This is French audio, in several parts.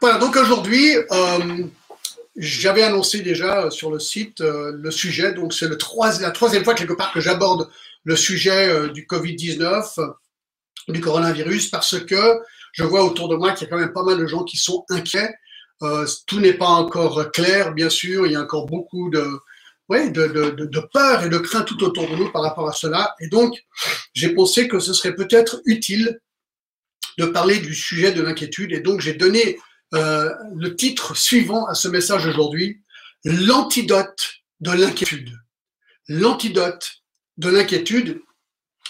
Voilà, donc aujourd'hui, euh, j'avais annoncé déjà sur le site euh, le sujet, donc c'est la troisième fois quelque part que j'aborde le sujet euh, du Covid-19, du coronavirus, parce que je vois autour de moi qu'il y a quand même pas mal de gens qui sont inquiets. tout n'est pas encore clair, bien sûr, il y a encore beaucoup de, ouais, de, de, peur et de crainte tout autour de nous par rapport à cela. Et donc, j'ai pensé que ce serait peut-être utile de parler du sujet de l'inquiétude. Et donc, j'ai donné euh, le titre suivant à ce message aujourd'hui, l'antidote de l'inquiétude. L'antidote de l'inquiétude.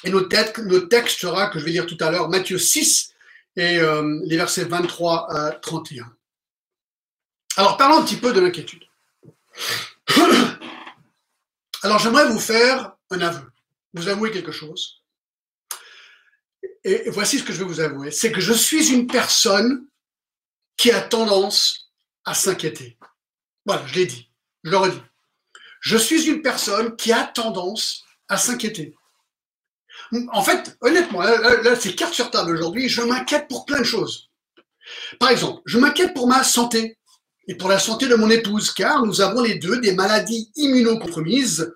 Et notre texte, notre texte sera, que je vais lire tout à l'heure, Matthieu 6 et euh, les versets 23 à 31. Alors, parlons un petit peu de l'inquiétude. Alors, j'aimerais vous faire un aveu, vous avouer quelque chose. Et voici ce que je vais vous avouer, c'est que je suis une personne qui a tendance à s'inquiéter. Voilà, je l'ai dit, je le redis. Je suis une personne qui a tendance à s'inquiéter. En fait, honnêtement, là, c'est carte sur table aujourd'hui, je m'inquiète pour plein de choses. Par exemple, je m'inquiète pour ma santé et pour la santé de mon épouse, car nous avons les deux des maladies immunocompromises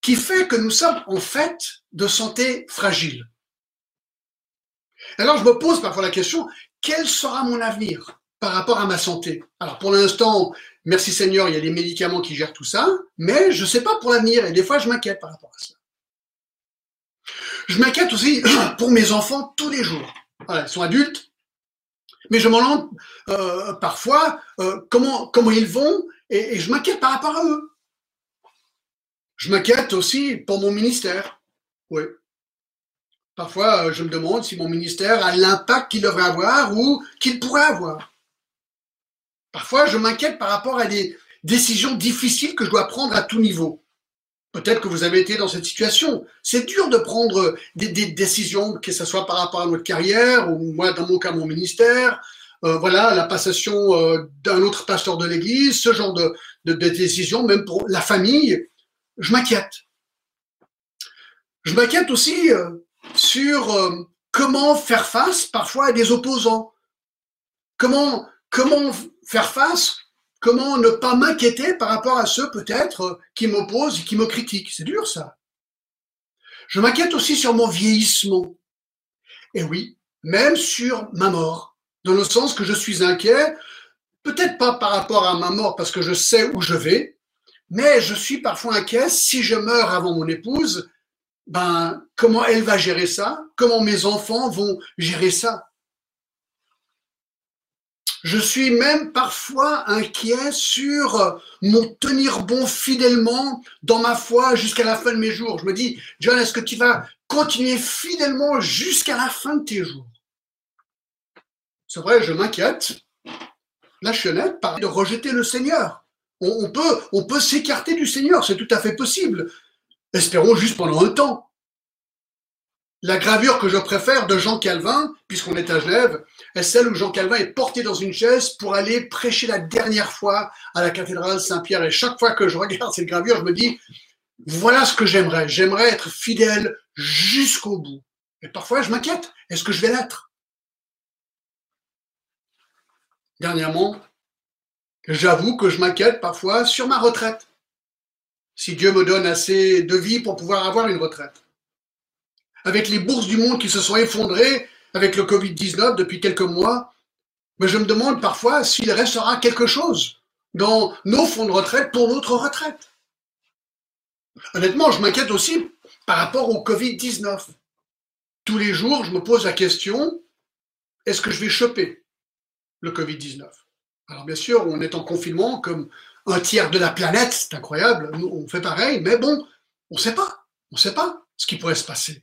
qui fait que nous sommes en fait de santé fragile. Alors je me pose parfois la question, quel sera mon avenir par rapport à ma santé? Alors pour l'instant, merci Seigneur, il y a des médicaments qui gèrent tout ça, mais je ne sais pas pour l'avenir et des fois je m'inquiète par rapport à cela. Je m'inquiète aussi pour mes enfants tous les jours. Voilà, ils sont adultes, mais je m'en demande euh, parfois euh, comment, ils vont et je m'inquiète par rapport à eux. Je m'inquiète aussi pour mon ministère. Oui, Parfois, euh, je me demande si mon ministère a l'impact qu'il devrait avoir ou qu'il pourrait avoir. Parfois, je m'inquiète par rapport à des décisions difficiles que je dois prendre à tout niveau. Peut-être que vous avez été dans cette situation. C'est dur de prendre des, décisions, que ce soit par rapport à notre carrière, ou moi, dans mon cas, mon ministère, euh, voilà, la passation euh, d'un autre pasteur de l'Église, ce genre de, de, de décisions, même pour la famille. Je m'inquiète. Je m'inquiète aussi sur euh, comment faire face parfois à des opposants. Comment, comment faire face, comment ne pas m'inquiéter par rapport à ceux peut-être qui m'opposent et qui me critiquent. C'est dur ça. Je m'inquiète aussi sur mon vieillissement. Et oui, même sur ma mort, dans le sens que je suis inquiet, peut-être pas par rapport à ma mort parce que je sais où je vais, mais je suis parfois inquiet si je meurs avant mon épouse, ben, comment elle va gérer ça? Comment mes enfants vont gérer ça? Je suis même parfois inquiet sur mon tenir bon fidèlement dans ma foi jusqu'à la fin de mes jours. Je me dis, John, est-ce que tu vas continuer fidèlement jusqu'à la fin de tes jours? C'est vrai, je m'inquiète. La chenette parle de rejeter le Seigneur. On, peut, on peut s'écarter du Seigneur, c'est tout à fait possible. Espérons juste pendant un temps. La gravure que je préfère de Jean Calvin, puisqu'on est à Genève, est celle où Jean Calvin est porté dans une chaise pour aller prêcher la dernière fois à la cathédrale Saint-Pierre. Et chaque fois que je regarde cette gravure, je me dis, voilà ce que j'aimerais. J'aimerais être fidèle jusqu'au bout. Et parfois, je m'inquiète. Est-ce que je vais l'être? Dernièrement, j'avoue que je m'inquiète parfois sur ma retraite si Dieu me donne assez de vie pour pouvoir avoir une retraite. Avec les bourses du monde qui se sont effondrées avec le Covid-19 depuis quelques mois, mais je me demande parfois s'il restera quelque chose dans nos fonds de retraite pour notre retraite. Honnêtement, je m'inquiète aussi par rapport au Covid-19. Tous les jours, je me pose la question, est-ce que je vais choper le Covid-19 Alors bien sûr, on est en confinement comme un tiers de la planète, c'est incroyable, nous on fait pareil, mais bon, on ne sait pas, on ne sait pas ce qui pourrait se passer.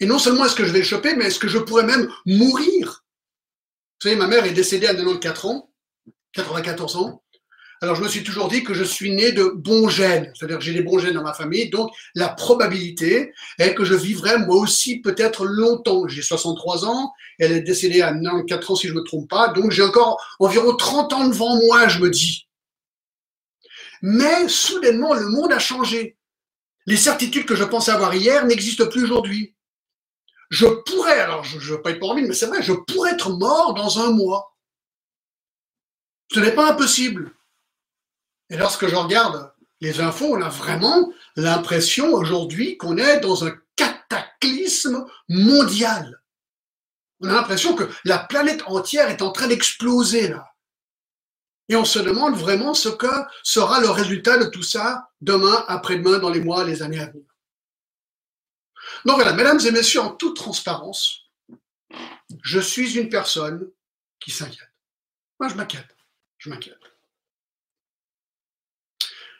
Et non seulement est-ce que je vais le choper, mais est-ce que je pourrais même mourir? Vous savez, ma mère est décédée à 94 ans, 94 ans. Alors je me suis toujours dit que je suis né de bons gènes, c'est-à-dire que j'ai des bons gènes dans ma famille, donc la probabilité est que je vivrai moi aussi peut-être longtemps. J'ai 63 ans, elle est décédée à 94 ans si je ne me trompe pas, donc j'ai encore environ 30 ans devant moi, je me dis. Mais soudainement, le monde a changé. Les certitudes que je pensais avoir hier n'existent plus aujourd'hui. Je pourrais, alors je ne veux pas être mort, mais c'est vrai, je pourrais être mort dans un mois. Ce n'est pas impossible. Et lorsque je regarde les infos, on a vraiment l'impression aujourd'hui qu'on est dans un cataclysme mondial. On a l'impression que la planète entière est en train d'exploser là. Et on se demande vraiment ce que sera le résultat de tout ça demain, après-demain, dans les mois, les années à venir. Donc voilà, mesdames et messieurs, en toute transparence, je suis une personne qui s'inquiète. Moi, je m'inquiète. Je m'inquiète.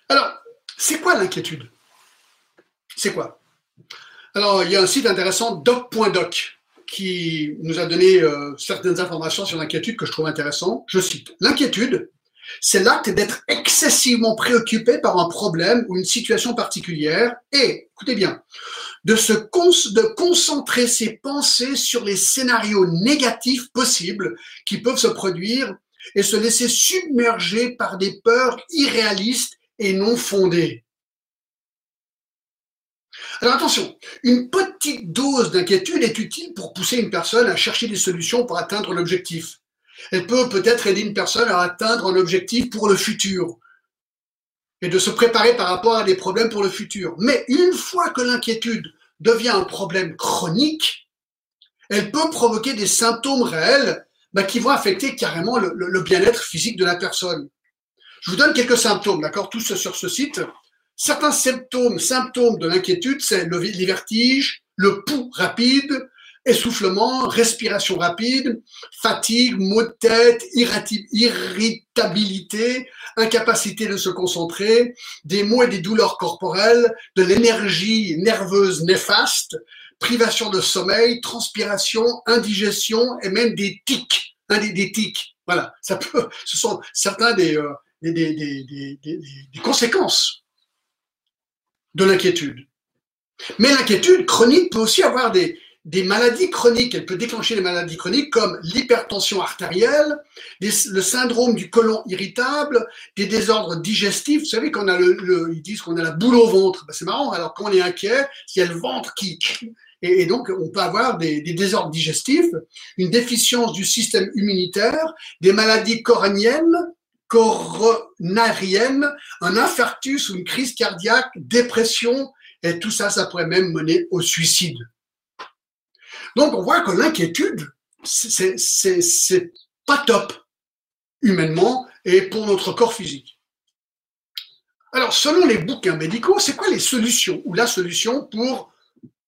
Alors, c'est quoi l'inquiétude? C'est quoi? Alors, il y a un site intéressant, doc.doc, qui nous a donné euh, certaines informations sur l'inquiétude que je trouve intéressant. Je cite, l'inquiétude, c'est l'acte d'être excessivement préoccupé par un problème ou une situation particulière et, écoutez bien, de concentrer ses pensées sur les scénarios négatifs possibles qui peuvent se produire et se laisser submerger par des peurs irréalistes et non fondées. Alors attention, une petite dose d'inquiétude est utile pour pousser une personne à chercher des solutions pour atteindre l'objectif. Elle peut peut-être aider une personne à atteindre un objectif pour le futur et de se préparer par rapport à des problèmes pour le futur. Mais une fois que l'inquiétude devient un problème chronique, elle peut provoquer des symptômes réels bah, qui vont affecter carrément le, bien-être physique de la personne. Je vous donne quelques symptômes, d'accord, tous sur ce site. Certains symptômes, symptômes de l'inquiétude, c'est le, les vertiges, le pouls rapide, essoufflement, respiration rapide, fatigue, maux de tête, irritabilité, incapacité de se concentrer, des maux et des douleurs corporelles, de l'énergie nerveuse néfaste, privation de sommeil, transpiration, indigestion et même des tics, hein, des, tics. Voilà, ça peut, ce sont certains euh, des conséquences de l'inquiétude. Mais l'inquiétude chronique peut aussi avoir des, des maladies chroniques. Elle peut déclencher des maladies chroniques comme l'hypertension artérielle, le syndrome du côlon irritable, des désordres digestifs. Vous savez qu'on a le, ils disent qu'on a la boule au ventre. Ben, c'est marrant. Alors quand on est inquiet, il y a le ventre qui et, et donc on peut avoir des, désordres digestifs, une déficience du système immunitaire, des maladies coraniennes, coronariennes, un infarctus ou une crise cardiaque, dépression, et tout ça, ça pourrait même mener au suicide. Donc on voit que l'inquiétude, c'est pas top humainement et pour notre corps physique. Alors selon les bouquins médicaux, c'est quoi les solutions ou la solution pour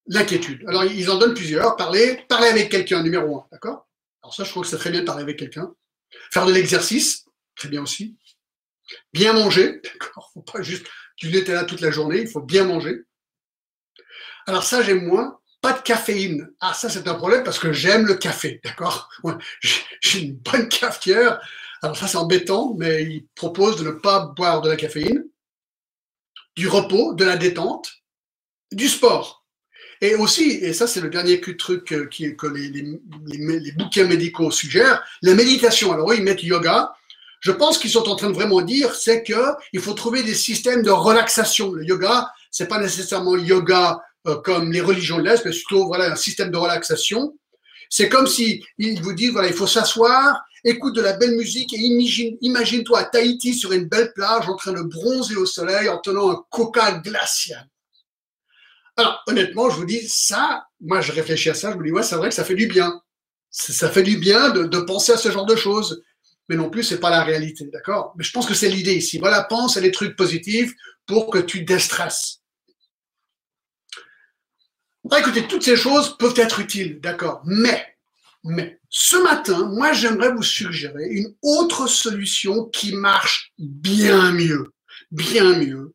l'inquiétude? Alors ils en donnent plusieurs. Parler, parler avec quelqu'un, numéro un, d'accord? Alors ça, je trouve que c'est très bien de parler avec quelqu'un. Faire de l'exercice, très bien aussi. Bien manger, d'accord? Faut pas juste du là toute la journée, il faut bien manger. Alors ça, j'aime moins pas de caféine. Ah, ça, c'est un problème parce que j'aime le café, d'accord? J'ai une bonne cafetière. Alors ça, c'est embêtant, mais il propose de ne pas boire de la caféine, du repos, de la détente, du sport. Et aussi, et ça, c'est le dernier truc euh, qui, que les, bouquins médicaux suggèrent, la méditation. Alors oui, ils mettent yoga. Je pense qu'ils sont en train de vraiment dire, c'est que il faut trouver des systèmes de relaxation. Le yoga, c'est pas nécessairement yoga euh, comme les religions de l'Est, mais plutôt voilà un système de relaxation. C'est comme si vous disent voilà il faut s'asseoir, écoute de la belle musique et imagine, imagine-toi à Tahiti sur une belle plage en train de bronzer au soleil en tenant un coca glacial. Alors honnêtement, je vous dis ça, moi je réfléchis à ça, je me dis ouais c'est vrai que ça fait du bien, ça fait du bien de, de penser à ce genre de choses, mais non plus c'est pas la réalité, d'accord? Mais je pense que c'est l'idée ici. Voilà, pense à des trucs positifs pour que tu déstresses. Ah, écoutez, toutes ces choses peuvent être utiles, d'accord. Mais, mais, ce matin, moi, j'aimerais vous suggérer une autre solution qui marche bien mieux, bien mieux.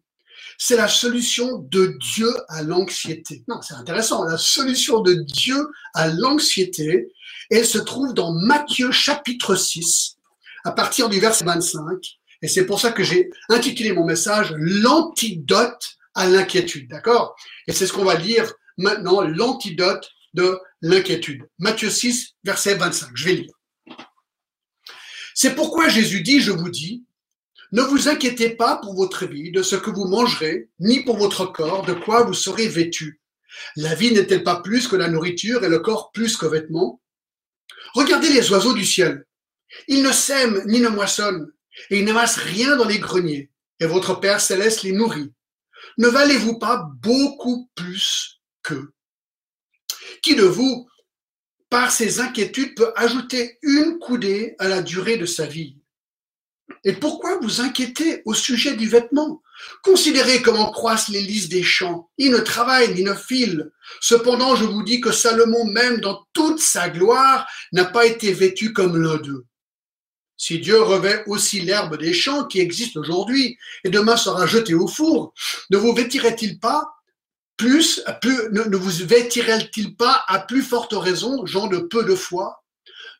C'est la solution de Dieu à l'anxiété. Non, c'est intéressant. La solution de Dieu à l'anxiété, elle se trouve dans Matthieu chapitre 6, à partir du verset 25. Et c'est pour ça que j'ai intitulé mon message L'antidote à l'inquiétude. D'accord? Et c'est ce qu'on va lire maintenant l'antidote de l'inquiétude. Matthieu 6, verset 25. Je vais lire. C'est pourquoi Jésus dit, je vous dis, ne vous inquiétez pas pour votre vie, de ce que vous mangerez, ni pour votre corps, de quoi vous serez vêtu. La vie n'est-elle pas plus que la nourriture et le corps plus que vêtements? Regardez les oiseaux du ciel. Ils ne sèment ni ne moissonnent, et ils n'amassent rien dans les greniers, et votre Père céleste les nourrit. Ne valez-vous pas beaucoup plus Qui de vous, par ses inquiétudes, peut ajouter une coudée à la durée de sa vie? Et pourquoi vous inquiétez au sujet du vêtement? Considérez comment croissent les lys des champs. Ils ne travaillent ni ne filent. Cependant, je vous dis que Salomon, même dans toute sa gloire, n'a pas été vêtu comme l'un d'eux. Si Dieu revêt aussi l'herbe des champs qui existe aujourd'hui et demain sera jetée au four, ne vous vêtirait-il pas plus, ne, vous vêtirait-il pas à plus forte raison, gens de peu de foi?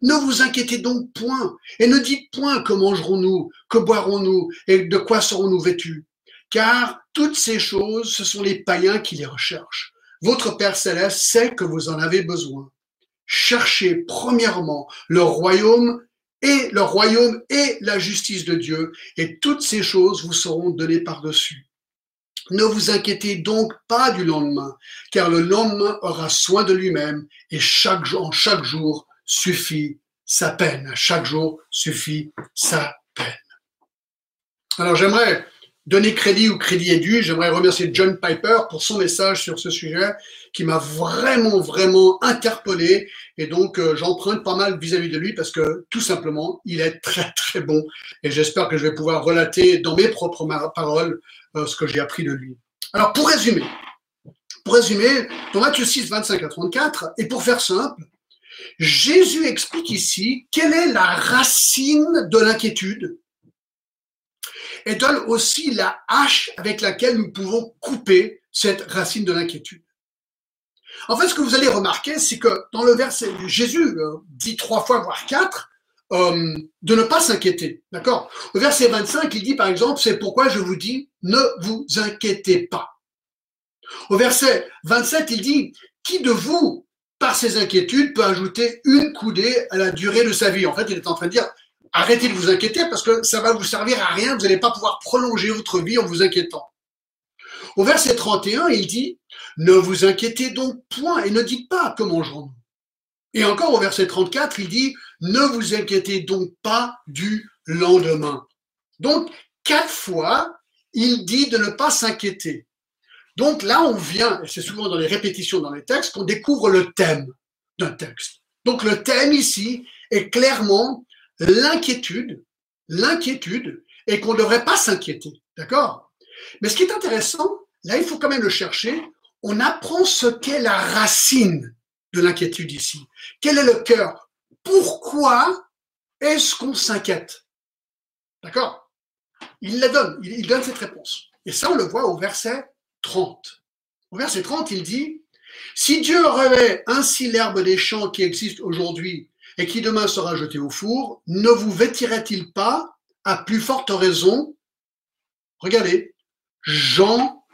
Ne vous inquiétez donc point et ne dites point que mangerons-nous, que boirons-nous et de quoi serons-nous vêtus? Car toutes ces choses, ce sont les païens qui les recherchent. Votre Père céleste sait que vous en avez besoin. Cherchez premièrement le royaume et le royaume et la justice de Dieu, et toutes ces choses vous seront données par-dessus. Ne vous inquiétez donc pas du lendemain, car le lendemain aura soin de lui-même, et chaque jour, chaque jour suffit sa peine. Chaque jour suffit sa peine. Alors j'aimerais donner crédit où crédit est dû. J'aimerais remercier John Piper pour son message sur ce sujet qui m'a vraiment, vraiment interpellé. Et donc, euh, j'emprunte pas mal vis-à-vis de lui parce que tout simplement, il est très, très bon. Et j'espère que je vais pouvoir relater dans mes propres paroles euh, ce que j'ai appris de lui. Alors, pour résumer, pour résumer, dans Matthieu 6, 25 à 34, et pour faire simple, Jésus explique ici quelle est la racine de l'inquiétude et donne aussi la hache avec laquelle nous pouvons couper cette racine de l'inquiétude. En fait, ce que vous allez remarquer, c'est que dans le verset, Jésus euh, dit trois fois, voire quatre, euh, de ne pas s'inquiéter. D'accord? Au verset 25, il dit par exemple, c'est pourquoi je vous dis, ne vous inquiétez pas. Au verset 27, il dit, qui de vous, par ses inquiétudes, peut ajouter une coudée à la durée de sa vie? En fait, il est en train de dire, arrêtez de vous inquiéter parce que ça va vous servir à rien, vous n'allez pas pouvoir prolonger votre vie en vous inquiétant. Au verset 31, il dit, ne vous inquiétez donc point et ne dites pas que mangerons-nous. Et encore au verset 34, il dit, ne vous inquiétez donc pas du lendemain. Donc, quatre fois, il dit de ne pas s'inquiéter. Donc là, on vient, et c'est souvent dans les répétitions dans les textes, qu'on découvre le thème d'un texte. Donc le thème ici est clairement l'inquiétude, l'inquiétude, et qu'on ne devrait pas s'inquiéter. D'accord? Mais ce qui est intéressant, là, il faut quand même le chercher. On apprend ce qu'est la racine de l'inquiétude ici. Quel est le cœur? Pourquoi est-ce qu'on s'inquiète? D'accord? Il la donne, il donne cette réponse. Et ça, on le voit au verset 30. Au verset 30, il dit, Si Dieu revêt ainsi l'herbe des champs qui existe aujourd'hui et qui demain sera jeté au four, ne vous vêtirait-il pas à plus forte raison? Regardez, gens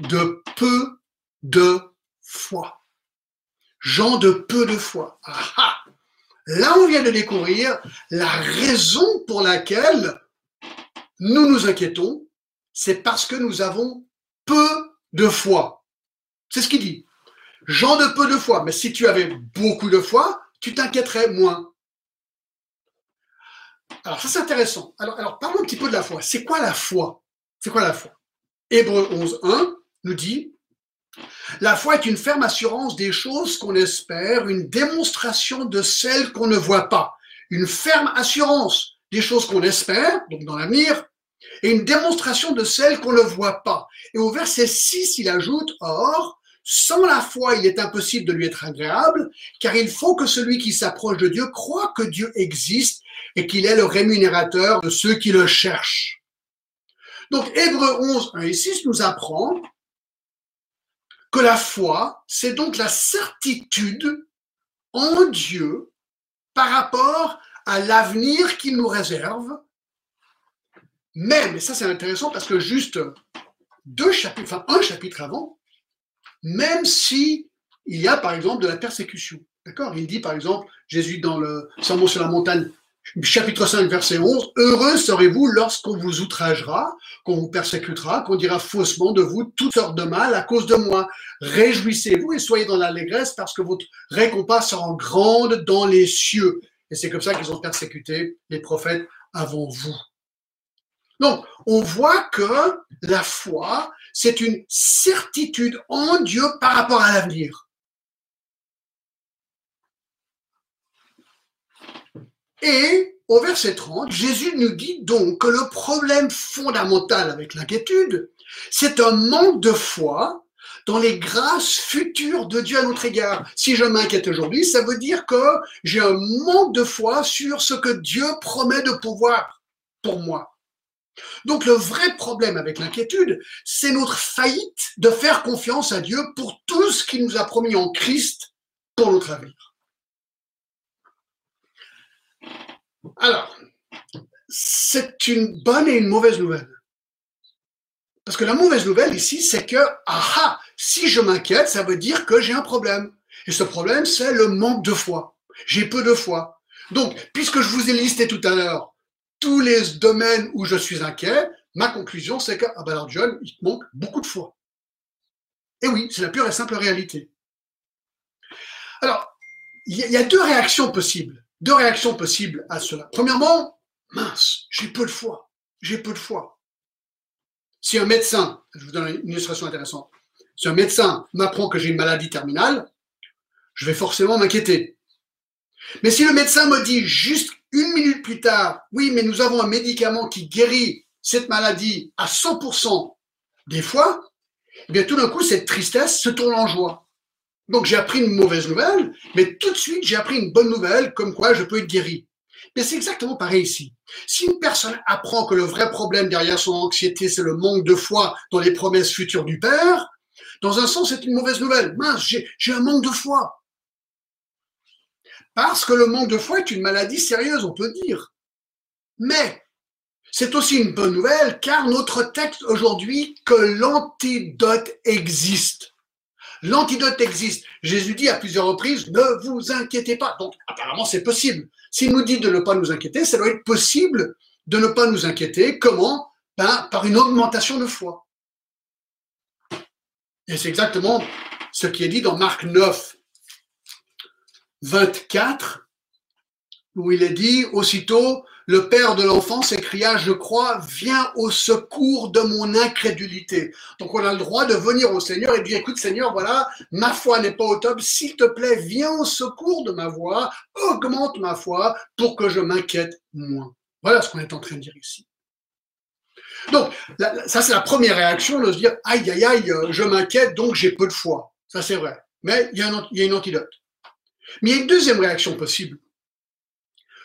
de peu de foi. Gens de peu de foi. Ah, ah. Là, on vient de découvrir la raison pour laquelle nous nous inquiétons, c'est parce que nous avons peu de foi. C'est ce qu'il dit. Gens de peu de foi. Mais si tu avais beaucoup de foi, tu t'inquiéterais moins. Alors ça c'est intéressant. Alors, alors parlons un petit peu de la foi. C'est quoi la foi? C'est quoi la foi? Hébreu 11, 1 nous dit La foi est une ferme assurance des choses qu'on espère, une démonstration de celles qu'on ne voit pas. Une ferme assurance des choses qu'on espère, donc dans l'avenir, et une démonstration de celles qu'on ne voit pas. Et au verset 6, il ajoute Or, sans la foi, il est impossible de lui être agréable, car il faut que celui qui s'approche de Dieu croit que Dieu existe et qu'il est le rémunérateur de ceux qui le cherchent. Donc Hébreu 11, 1 et 6 nous apprend que la foi, c'est donc la certitude en Dieu par rapport à l'avenir qu'il nous réserve. Même, et ça c'est intéressant parce que juste deux chapitres, enfin un chapitre avant, même si il y a par exemple de la persécution. D'accord? Il dit par exemple, Jésus dans le Sermon sur la montagne, chapitre 5, verset 11, Heureux serez-vous lorsqu'on vous outragera, qu'on vous persécutera, qu'on dira faussement de vous toutes sortes de mal à cause de moi. Réjouissez-vous et soyez dans l'allégresse parce que votre récompense sera grande dans les cieux. Et c'est comme ça qu'ils ont persécuté les prophètes avant vous. Donc, on voit que la foi, c'est une certitude en Dieu par rapport à l'avenir. Et au verset 30, Jésus nous dit donc que le problème fondamental avec l'inquiétude, c'est un manque de foi dans les grâces futures de Dieu à notre égard. Si je m'inquiète aujourd'hui, ça veut dire que j'ai un manque de foi sur ce que Dieu promet de pouvoir pour moi. Donc le vrai problème avec l'inquiétude, c'est notre faillite de faire confiance à Dieu pour tout ce qu'il nous a promis en Christ pour notre avenir. Alors, c'est une bonne et une mauvaise nouvelle. Parce que la mauvaise nouvelle ici, c'est que, ah, si je m'inquiète, ça veut dire que j'ai un problème. Et ce problème, c'est le manque de foi. J'ai peu de foi. Donc, puisque je vous ai listé tout à l'heure tous les domaines où je suis inquiet, ma conclusion, c'est que, ah ben alors John, il manque beaucoup de foi. Et oui, c'est la pure et simple réalité. Alors, il y a deux réactions possibles. Deux réactions possibles à cela. Premièrement, mince, j'ai peu de foi. J'ai peu de foi. Si un médecin, je vous donne une illustration intéressante, si un médecin m'apprend que j'ai une maladie terminale, je vais forcément m'inquiéter. Mais si le médecin me dit juste une minute plus tard, oui, mais nous avons un médicament qui guérit cette maladie à 100% des fois, eh tout d'un coup, cette tristesse se tourne en joie. Donc j'ai appris une mauvaise nouvelle, mais tout de suite, j'ai appris une bonne nouvelle, comme quoi je peux être guéri. Mais c'est exactement pareil ici. Si une personne apprend que le vrai problème derrière son anxiété, c'est le manque de foi dans les promesses futures du Père, dans un sens, c'est une mauvaise nouvelle. Mince, j'ai un manque de foi. Parce que le manque de foi est une maladie sérieuse, on peut dire. Mais c'est aussi une bonne nouvelle car notre texte aujourd'hui que l'antidote existe. L'antidote existe. Jésus dit à plusieurs reprises, ne vous inquiétez pas. Donc apparemment c'est possible. S'il nous dit de ne pas nous inquiéter, ça doit être possible de ne pas nous inquiéter. Comment? Ben, Par une augmentation de foi. Et c'est exactement ce qui est dit dans Marc 9, 24, où il est dit, aussitôt, le père de l'enfant s'écria, je crois, viens au secours de mon incrédulité. Donc on a le droit de venir au Seigneur et dire, écoute Seigneur, voilà, ma foi n'est pas au top, s'il te plaît, viens au secours de ma voix, augmente ma foi pour que je m'inquiète moins. Voilà ce qu'on est en train de dire ici. Donc, ça c'est la première réaction de se dire, aïe, aïe, aïe, je m'inquiète, donc j'ai peu de foi. Ça c'est vrai. Mais il y, a une antidote. Mais il y a une deuxième réaction possible.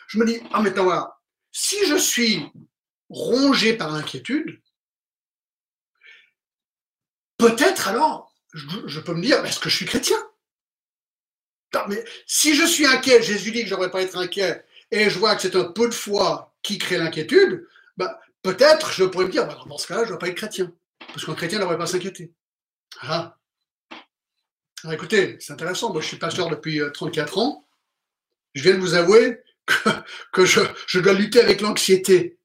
Je me dis, ah mais voilà, si je suis rongé par l'inquiétude, peut-être alors, je, peux me dire, est-ce que je suis chrétien? Si je suis inquiet, Jésus dit que je ne devrais pas être inquiet, et je vois que c'est un peu de foi qui crée l'inquiétude, bah, peut-être je pourrais me dire, bah, dans ce cas-là, je ne dois pas être chrétien. Parce qu'un chrétien ne devrait pas s'inquiéter. Ah. Écoutez, c'est intéressant. Moi, je suis pasteur depuis 34 euh, ans. Je viens de vous avouer que, je, dois lutter avec l'anxiété.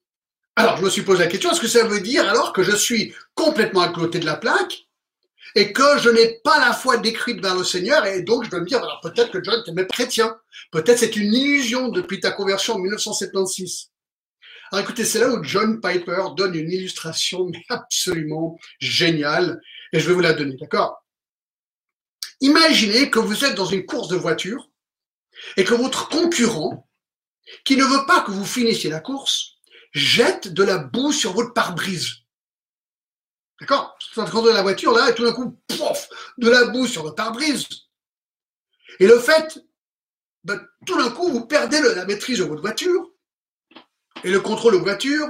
Alors, je me suis posé la question, est-ce que ça veut dire alors que je suis complètement à côté de la plaque et que je n'ai pas la foi décrite vers le Seigneur et donc je dois me dire, alors peut-être que John, tu même chrétien. Peut-être c'est une illusion depuis ta conversion en 1976. Alors écoutez, c'est là où John Piper donne une illustration absolument géniale et je vais vous la donner, d'accord? Imaginez que vous êtes dans une course de voiture et que votre concurrent qui ne veut pas que vous finissiez la course, jette de la boue sur votre pare-brise. D'accord? Vous êtes de la voiture là et tout d'un coup, pouf, de la boue sur le pare-brise. Et le fait, ben, tout d'un coup, vous perdez la maîtrise de votre voiture et le contrôle de votre voiture.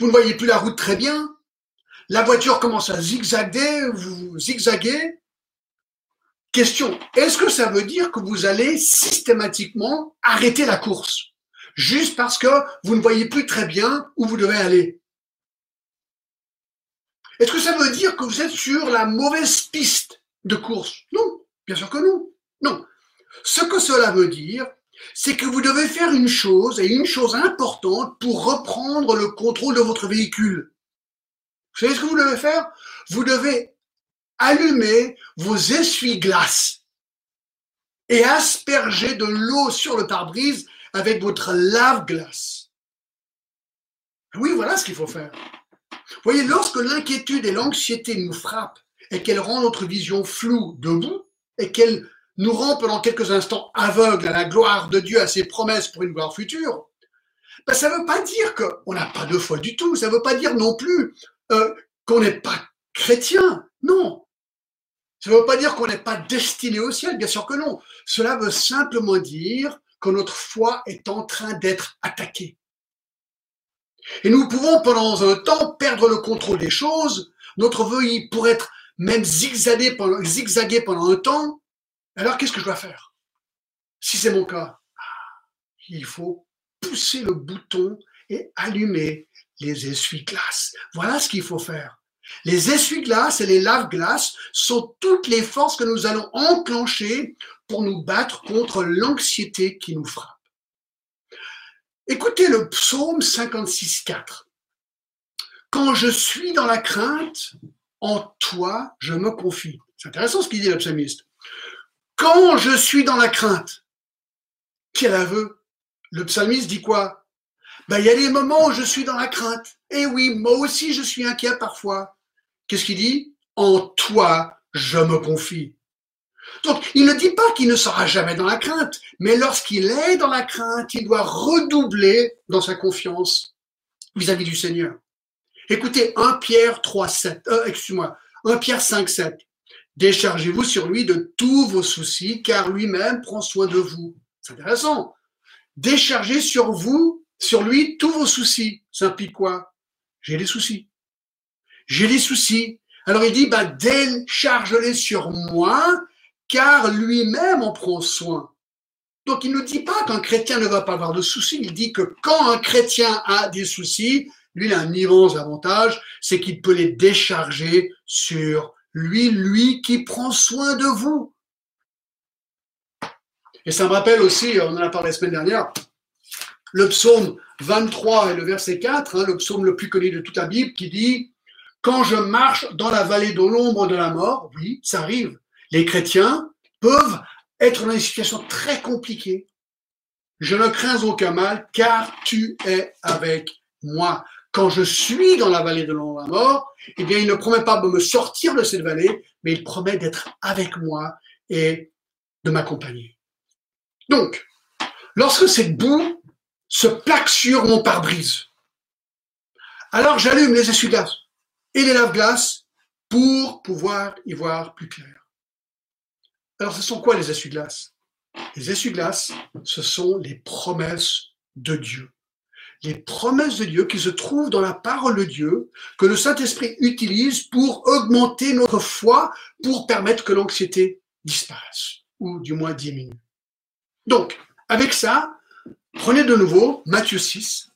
Vous ne voyez plus la route très bien. La voiture commence à zigzaguer, vous zigzaguez. Question, est-ce que ça veut dire que vous allez systématiquement arrêter la course? Juste parce que vous ne voyez plus très bien où vous devez aller Est-ce que ça veut dire que vous êtes sur la mauvaise piste de course? Non, bien sûr que non. Non. Ce que cela veut dire, c'est que vous devez faire une chose, et une chose importante, pour reprendre le contrôle de votre véhicule. Vous savez ce que vous devez faire? Vous devez allumez vos essuie-glaces et aspergez de l'eau sur le pare-brise avec votre lave-glace. Oui, voilà ce qu'il faut faire. Voyez, lorsque l'inquiétude et l'anxiété nous frappent et qu'elle rend notre vision floue debout et qu'elle nous rend pendant quelques instants aveugles à la gloire de Dieu, à ses promesses pour une gloire future, ben, ça ne veut pas dire qu'on n'a pas de foi du tout. Ça ne veut pas dire non plus euh, qu'on n'est pas chrétien. Non. Ça ne veut pas dire qu'on n'est pas destiné au ciel. Bien sûr que non. Cela veut simplement dire que notre foi est en train d'être attaquée. Et nous pouvons pendant un temps perdre le contrôle des choses. Notre vœu pourrait être même zigzaguer pendant, pendant un temps. Alors qu'est-ce que je dois faire? Si c'est mon cas, il faut pousser le bouton et allumer les essuie-glaces. Voilà ce qu'il faut faire. Les essuie-glaces et les lave-glaces sont toutes les forces que nous allons enclencher pour nous battre contre l'anxiété qui nous frappe. Écoutez le psaume 56.4. Quand je suis dans la crainte, en toi je me confie. C'est intéressant ce qu'il dit le psalmiste. Quand je suis dans la crainte, quel aveu Le psalmiste dit quoi? Ben, Il y a des moments où je suis dans la crainte. Et oui, moi aussi je suis inquiet parfois. Qu'est-ce qu'il dit? En toi je me confie. Donc, il ne dit pas qu'il ne sera jamais dans la crainte, mais lorsqu'il est dans la crainte, il doit redoubler dans sa confiance vis-à-vis du Seigneur. Écoutez, 1 Pierre 3, 7, euh, excuse-moi, 1 Pierre 5, 7. Déchargez-vous sur lui de tous vos soucis, car lui-même prend soin de vous. C'est intéressant. Déchargez sur vous, sur lui, tous vos soucis. Ça implique quoi? J'ai des soucis. J'ai des soucis. Alors il dit, bah, décharge-les sur moi, car lui-même en prend soin. Donc il ne dit pas qu'un chrétien ne va pas avoir de soucis, il dit que quand un chrétien a des soucis, lui il a un immense avantage, c'est qu'il peut les décharger sur lui, lui qui prend soin de vous. Et ça me rappelle aussi, on en a parlé la semaine dernière, le psaume 23 et le verset 4, hein, le psaume le plus connu de toute la Bible, qui dit, quand je marche dans la vallée de l'ombre de la mort, oui, ça arrive, les chrétiens peuvent être dans une situation très compliquée. Je ne crains aucun mal car tu es avec moi. Quand je suis dans la vallée de l'ombre de la mort, eh bien, il ne promet pas de me sortir de cette vallée, mais il promet d'être avec moi et de m'accompagner. Donc, lorsque cette boue se plaque sur mon pare-brise, alors j'allume les essuie-glaces et les lave-glaces pour pouvoir y voir plus clair. Alors, ce sont quoi les essuie-glaces? Les essuie-glaces, ce sont les promesses de Dieu. Les promesses de Dieu qui se trouvent dans la parole de Dieu, que le Saint-Esprit utilise pour augmenter notre foi, pour permettre que l'anxiété disparaisse, ou du moins diminue. Donc, avec ça, prenez de nouveau Matthieu 6,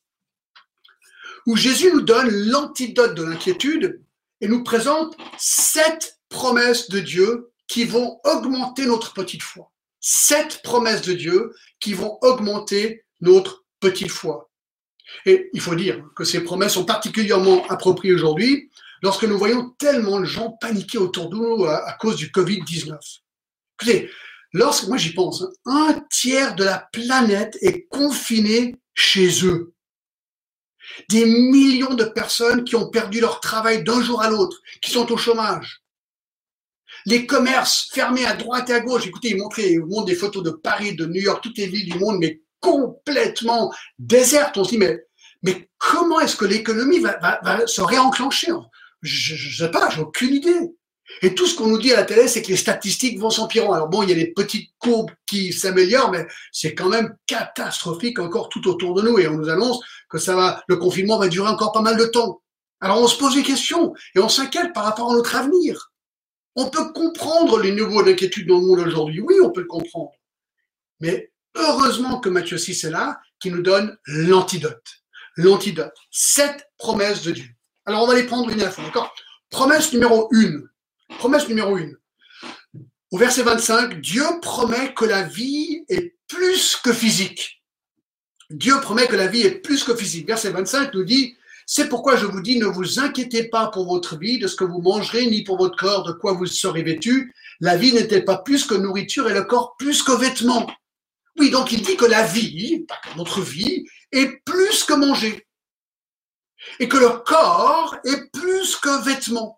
où Jésus nous donne l'antidote de l'inquiétude et nous présente sept promesses de Dieu qui vont augmenter notre petite foi. Sept promesses de Dieu qui vont augmenter notre petite foi. Et il faut dire que ces promesses sont particulièrement appropriées aujourd'hui lorsque nous voyons tellement de gens paniquer autour de nous à, cause du Covid-19. Écoutez, lorsque, moi j'y pense, hein, un tiers de la planète est confiné chez eux. Des millions de personnes qui ont perdu leur travail d'un jour à l'autre, qui sont au chômage les commerces fermés à droite et à gauche. Écoutez, ils montraient, ils des photos de Paris, de New York, toutes les villes du monde, mais complètement désertes. On se dit, mais, mais comment est-ce que l'économie va, va, se réenclencher? Je ne sais pas, j'ai aucune idée. Et tout ce qu'on nous dit à la télé, c'est que les statistiques vont s'empirant. Alors bon, il y a des petites courbes qui s'améliorent, mais c'est quand même catastrophique encore tout autour de nous. Et on nous annonce que ça va, le confinement va durer encore pas mal de temps. Alors on se pose des questions et on s'inquiète par rapport à notre avenir. On peut comprendre les niveaux d'inquiétude dans le monde aujourd'hui. Oui, on peut le comprendre. Mais heureusement que Matthieu 6 est là, qui nous donne l'antidote. L'antidote. Sept promesses de Dieu. Alors, on va les prendre une à la fois, d'accord? Promesse numéro une. Promesse numéro une. Au verset 25, Dieu promet que la vie est plus que physique. Dieu promet que la vie est plus que physique. Verset 25 nous dit, c'est pourquoi je vous dis, ne vous inquiétez pas pour votre vie, de ce que vous mangerez, ni pour votre corps, de quoi vous serez vêtu. La vie n'était pas plus que nourriture et le corps plus que vêtements. Oui, donc il dit que la vie, notre vie, est plus que manger. et que le corps est plus qu'un vêtement.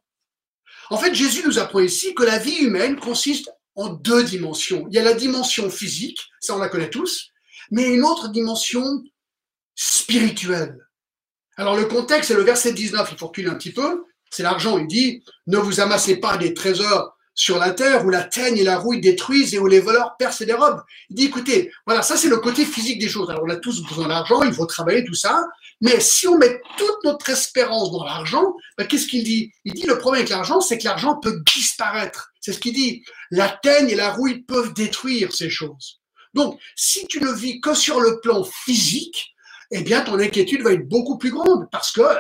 En fait, Jésus nous apprend ici que la vie humaine consiste en deux dimensions. Il y a la dimension physique, ça on la connaît tous, mais une autre dimension spirituelle. Alors le contexte, c'est le verset 19, il faut reculer un petit peu, c'est l'argent, il dit, ne vous amassez pas des trésors sur la terre où la teigne et la rouille détruisent et où les voleurs percent des robes. Il dit, écoutez, voilà, ça c'est le côté physique des choses. Alors on a tous besoin d'argent, il faut travailler, tout ça. Mais si on met toute notre espérance dans l'argent, ben, qu'est-ce qu'il dit? Il dit, le problème avec l'argent, c'est que l'argent peut disparaître. C'est ce qu'il dit. La teigne et la rouille peuvent détruire ces choses. Donc, si tu ne vis que sur le plan physique, eh bien, ton inquiétude va être beaucoup plus grande parce que euh,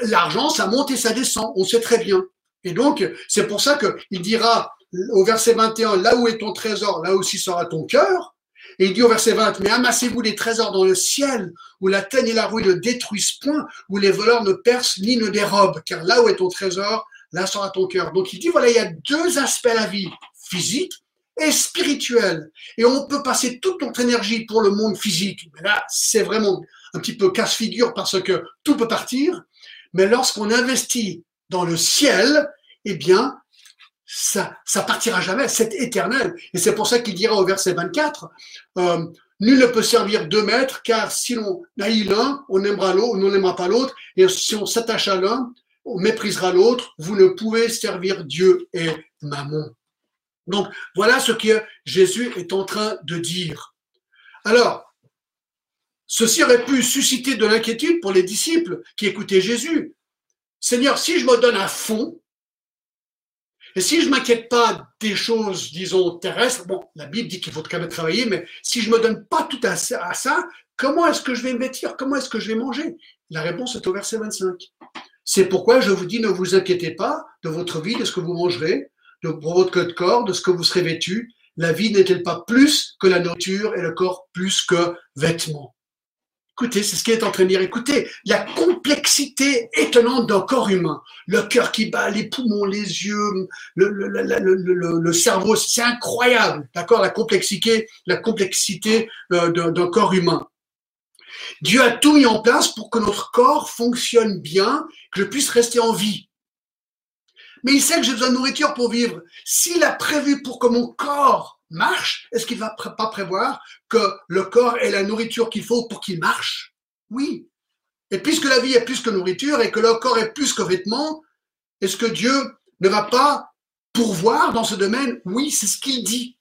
l'argent, ça monte et ça descend. On sait très bien. Et donc, c'est pour ça qu'il dira au verset 21, là où est ton trésor, là aussi sera ton cœur. Et il dit au verset 20, mais amassez-vous des trésors dans le ciel, où la teigne et la rouille ne détruisent point, où les voleurs ne percent ni ne dérobent, car là où est ton trésor, là sera ton cœur. Donc il dit, voilà, il y a deux aspects à la vie, physique et spirituel. Et on peut passer toute notre énergie pour le monde physique. Là, c'est vraiment un petit peu casse-figure parce que tout peut partir. Mais lorsqu'on investit dans le ciel, eh bien, ça, ça partira jamais, c'est éternel. Et c'est pour ça qu'il dira au verset 24, euh, nul ne peut servir deux maîtres, car si l'on haït l'un, on aimera l'autre, on n'aimera pas l'autre, et si on s'attache à l'un, on méprisera l'autre. Vous ne pouvez servir Dieu et Mammon. Donc, voilà ce que Jésus est en train de dire. Alors, ceci aurait pu susciter de l'inquiétude pour les disciples qui écoutaient Jésus. Seigneur, si je me donne à fond, et si je m'inquiète pas des choses, disons, terrestres, bon, la Bible dit qu'il faut quand même travailler, mais si je me donne pas tout à ça, comment est-ce que je vais me vêtir? Comment est-ce que je vais manger? La réponse est au verset 25. C'est pourquoi je vous dis, ne vous inquiétez pas de votre vie, de ce que vous mangerez, de votre corps, de ce que vous serez vêtu. La vie n'est-elle pas plus que la nourriture et le corps plus que vêtements? Écoutez, c'est ce qu'il est en train de dire. Écoutez, la complexité étonnante d'un corps humain. Le cœur qui bat, les poumons, les yeux, le, le, le, le cerveau, c'est incroyable. D'accord? La complexité, la complexité euh, d'un corps humain. Dieu a tout mis en place pour que notre corps fonctionne bien, que je puisse rester en vie. Mais il sait que j'ai besoin de nourriture pour vivre. S'il a prévu pour que mon corps marche, est-ce qu'il va pas prévoir que le corps ait la nourriture qu'il faut pour qu'il marche? Oui. Et puisque la vie est plus que nourriture et que le corps est plus que vêtement, est-ce que Dieu ne va pas pourvoir dans ce domaine? Oui, c'est ce qu'il dit.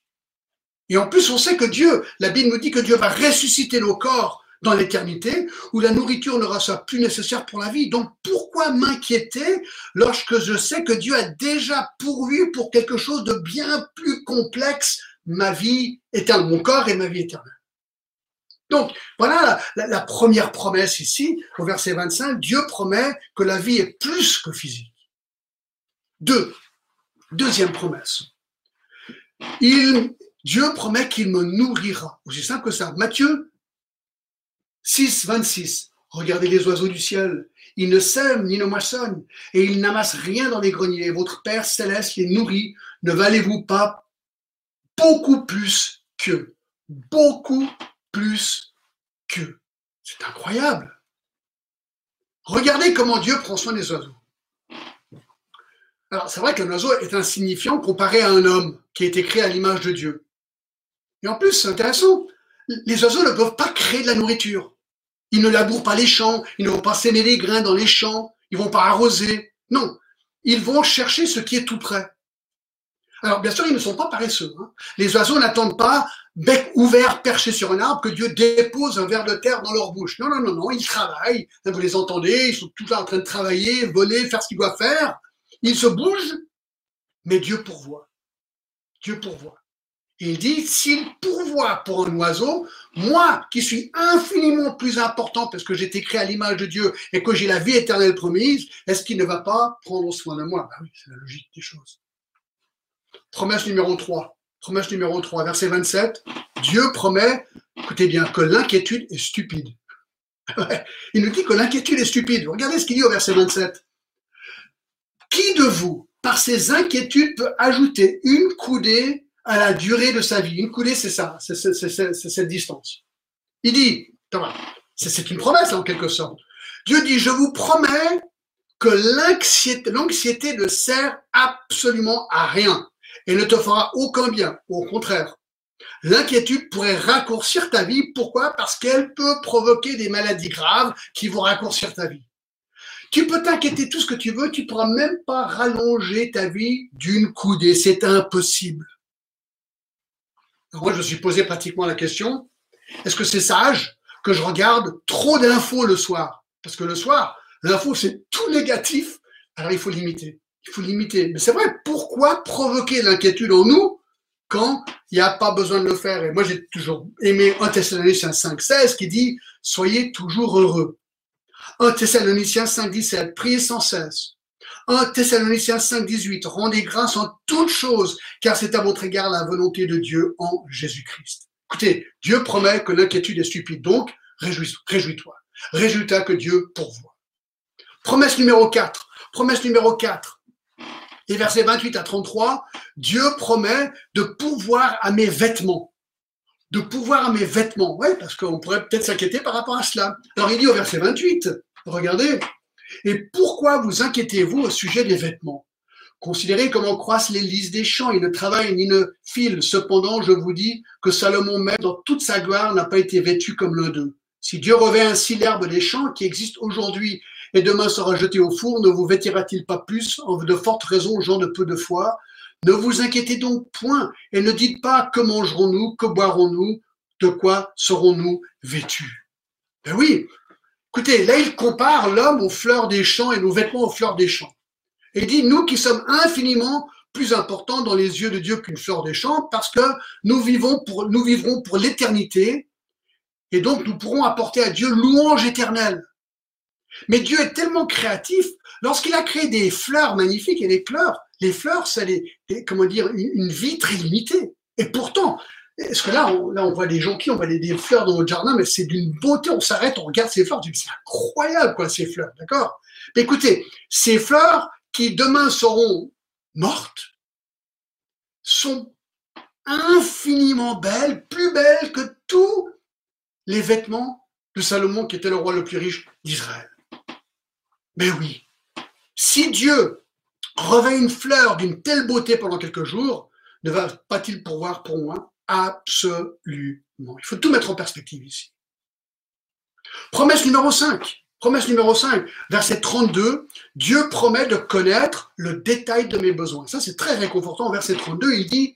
Et en plus, on sait que Dieu, la Bible nous dit que Dieu va ressusciter nos corps dans l'éternité, où la nourriture ne sera plus nécessaire pour la vie. Donc pourquoi m'inquiéter lorsque je sais que Dieu a déjà pourvu pour quelque chose de bien plus complexe ma vie éternelle, mon corps et ma vie éternelle. Donc, voilà la, première promesse ici, au verset 25, Dieu promet que la vie est plus que physique. Deux, deuxième promesse. Il, Dieu promet qu'il me nourrira. Aussi simple que ça. Matthieu 6, 26. Regardez les oiseaux du ciel. Ils ne sèment ni ne moissonnent et ils n'amassent rien dans les greniers. Votre Père céleste les nourrit. Ne valez-vous pas beaucoup plus que, beaucoup plus que. C'est incroyable. Regardez comment Dieu prend soin des oiseaux. Alors, c'est vrai qu'un oiseau est insignifiant comparé à un homme qui a été créé à l'image de Dieu. Et en plus, c'est intéressant, les oiseaux ne peuvent pas créer de la nourriture. Ils ne labourent pas les champs, ils ne vont pas s'aimer les grains dans les champs, ils vont pas arroser. Non, ils vont chercher ce qui est tout près. Alors, bien sûr, ils ne sont pas paresseux. Hein. Les oiseaux n'attendent pas, bec ouvert, perché sur un arbre, que Dieu dépose un verre de terre dans leur bouche. Non, non, non, non, ils travaillent. Vous les entendez, ils sont tout en train de travailler, voler, faire ce qu'ils doivent faire. Ils se bougent, mais Dieu pourvoit. Dieu pourvoit. Il dit, s'il pourvoit pour un oiseau, moi qui suis infiniment plus important parce que j'ai été créé à l'image de Dieu et que j'ai la vie éternelle promise, est-ce qu'il ne va pas prendre soin de moi? Ben oui, c'est la logique des choses. Promesse numéro 3. Promesse numéro 3, verset 27. Dieu promet, écoutez bien, que l'inquiétude est stupide. il nous dit que l'inquiétude est stupide. Regardez ce qu'il dit au verset 27. Qui de vous, par ses inquiétudes, peut ajouter une coudée à la durée de sa vie? Une coudée, c'est ça, c'est cette distance. Il dit, c'est une promesse en quelque sorte. Dieu dit, je vous promets que l'anxiété ne sert absolument à rien et ne te fera aucun bien. Au contraire, l'inquiétude pourrait raccourcir ta vie. Pourquoi? Parce qu'elle peut provoquer des maladies graves qui vont raccourcir ta vie. Tu peux t'inquiéter tout ce que tu veux, tu pourras même pas rallonger ta vie d'une coudée. C'est impossible. moi, je me suis posé pratiquement la question, est-ce que c'est sage que je regarde trop d'infos le soir? Parce que le soir, l'info, c'est tout négatif. Alors, il faut limiter. Il faut limiter. Mais c'est vrai, pourquoi provoquer l'inquiétude en nous quand il n'y a pas besoin de le faire? Et moi, j'ai toujours aimé 1 Thessaloniciens 5.16 qui dit, soyez toujours heureux. 1 Thessaloniciens 5.17, priez sans cesse. 1 Thessaloniciens 5.18, rendez grâce en toutes choses, car c'est à votre égard la volonté de Dieu en Jésus-Christ. Écoutez, Dieu promet que l'inquiétude est stupide, donc réjouis-toi. Résultat que Dieu pourvoit. Promesse numéro 4. Promesse numéro 4. Et versets 28 à 33, Dieu promet de pouvoir à mes vêtements de pouvoir à mes vêtements. Oui, parce qu'on pourrait peut-être s'inquiéter par rapport à cela. Alors il dit au verset 28, regardez, et pourquoi vous inquiétez-vous au sujet des vêtements? Considérez comment croissent les lys des champs, ils ne travaillent ni ne filent. Cependant, je vous dis que Salomon même, dans toute sa gloire, n'a pas été vêtu comme l'un d'eux. Si Dieu revêt ainsi l'herbe des champs qui existe aujourd'hui et demain sera jeté au four, ne vous vêtira-t-il pas plus en de fortes raisons gens de peu de foi? Ne vous inquiétez donc point et ne dites pas que mangerons-nous, que boirons-nous, de quoi serons-nous vêtus? Ben oui, écoutez, là il compare l'homme aux fleurs des champs et nos vêtements aux fleurs des champs. Et il dit, nous qui sommes infiniment plus importants dans les yeux de Dieu qu'une fleur des champs, parce que nous nous vivrons pour l'éternité, et donc nous pourrons apporter à Dieu louange éternelle. Mais Dieu est tellement créatif, lorsqu'il a créé des fleurs magnifiques, et les fleurs, les fleurs, ça comment dire, une, vie très limitée. Et pourtant, est-ce que là, on, là, on voit des jonquilles, on voit des, fleurs dans notre jardin, mais c'est d'une beauté, on s'arrête, on regarde ces fleurs, c'est incroyable, quoi, ces fleurs, d'accord? Mais écoutez, ces fleurs qui demain seront mortes sont infiniment belles, plus belles que tous les vêtements de Salomon, qui était le roi le plus riche d'Israël. Mais oui, si Dieu revêt une fleur d'une telle beauté pendant quelques jours, ne va pas-il pourvoir pour moi? Absolument. Il faut tout mettre en perspective ici. Promesse numéro 5. Promesse numéro 5, verset 32, Dieu promet de connaître le détail de mes besoins. Ça, c'est très réconfortant. Verset 32, il dit,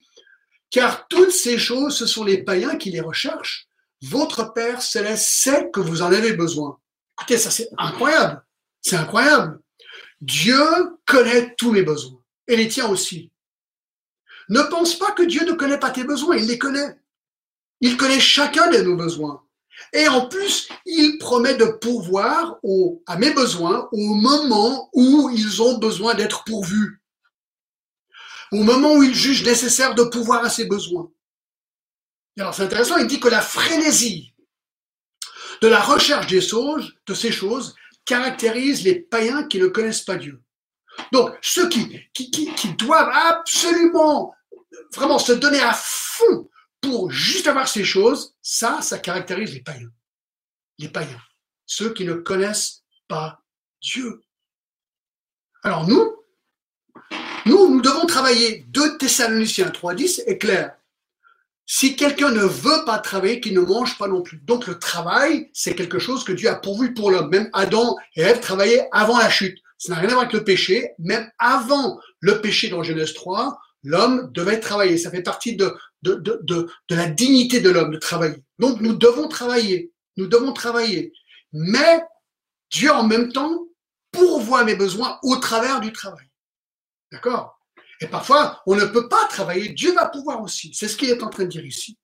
car toutes ces choses, ce sont les païens qui les recherchent. Votre Père céleste sait que vous en avez besoin. Écoutez, ça, c'est incroyable. C'est incroyable. Dieu connaît tous mes besoins et les tiens aussi. Ne pense pas que Dieu ne connaît pas tes besoins, il les connaît. Il connaît chacun de nos besoins. Et en plus, il promet de pourvoir à mes besoins au moment où ils ont besoin d'être pourvus. Au moment où il juge nécessaire de pouvoir à ses besoins. alors c'est intéressant, il dit que la frénésie de la recherche des choses, de ces choses, caractérise les païens qui ne connaissent pas Dieu. Donc, ceux qui, qui, doivent absolument, vraiment se donner à fond pour juste avoir ces choses, ça, ça caractérise les païens. Les païens. Ceux qui ne connaissent pas Dieu. Alors nous, nous, nous devons travailler. 2 Thessaloniciens 3.10 est clair. Si quelqu'un ne veut pas travailler, qu'il ne mange pas non plus. Donc le travail, c'est quelque chose que Dieu a pourvu pour l'homme. Même Adam et Ève travaillaient avant la chute. Ça n'a rien à voir avec le péché. Même avant le péché dans Genèse 3, l'homme devait travailler. Ça fait partie de, de, de, de, de la dignité de l'homme de travailler. Donc nous devons travailler. Nous devons travailler. Mais Dieu en même temps pourvoit mes besoins au travers du travail. D'accord? Et parfois, on ne peut pas travailler. Dieu va pouvoir aussi. C'est ce qu'il est en train de dire ici.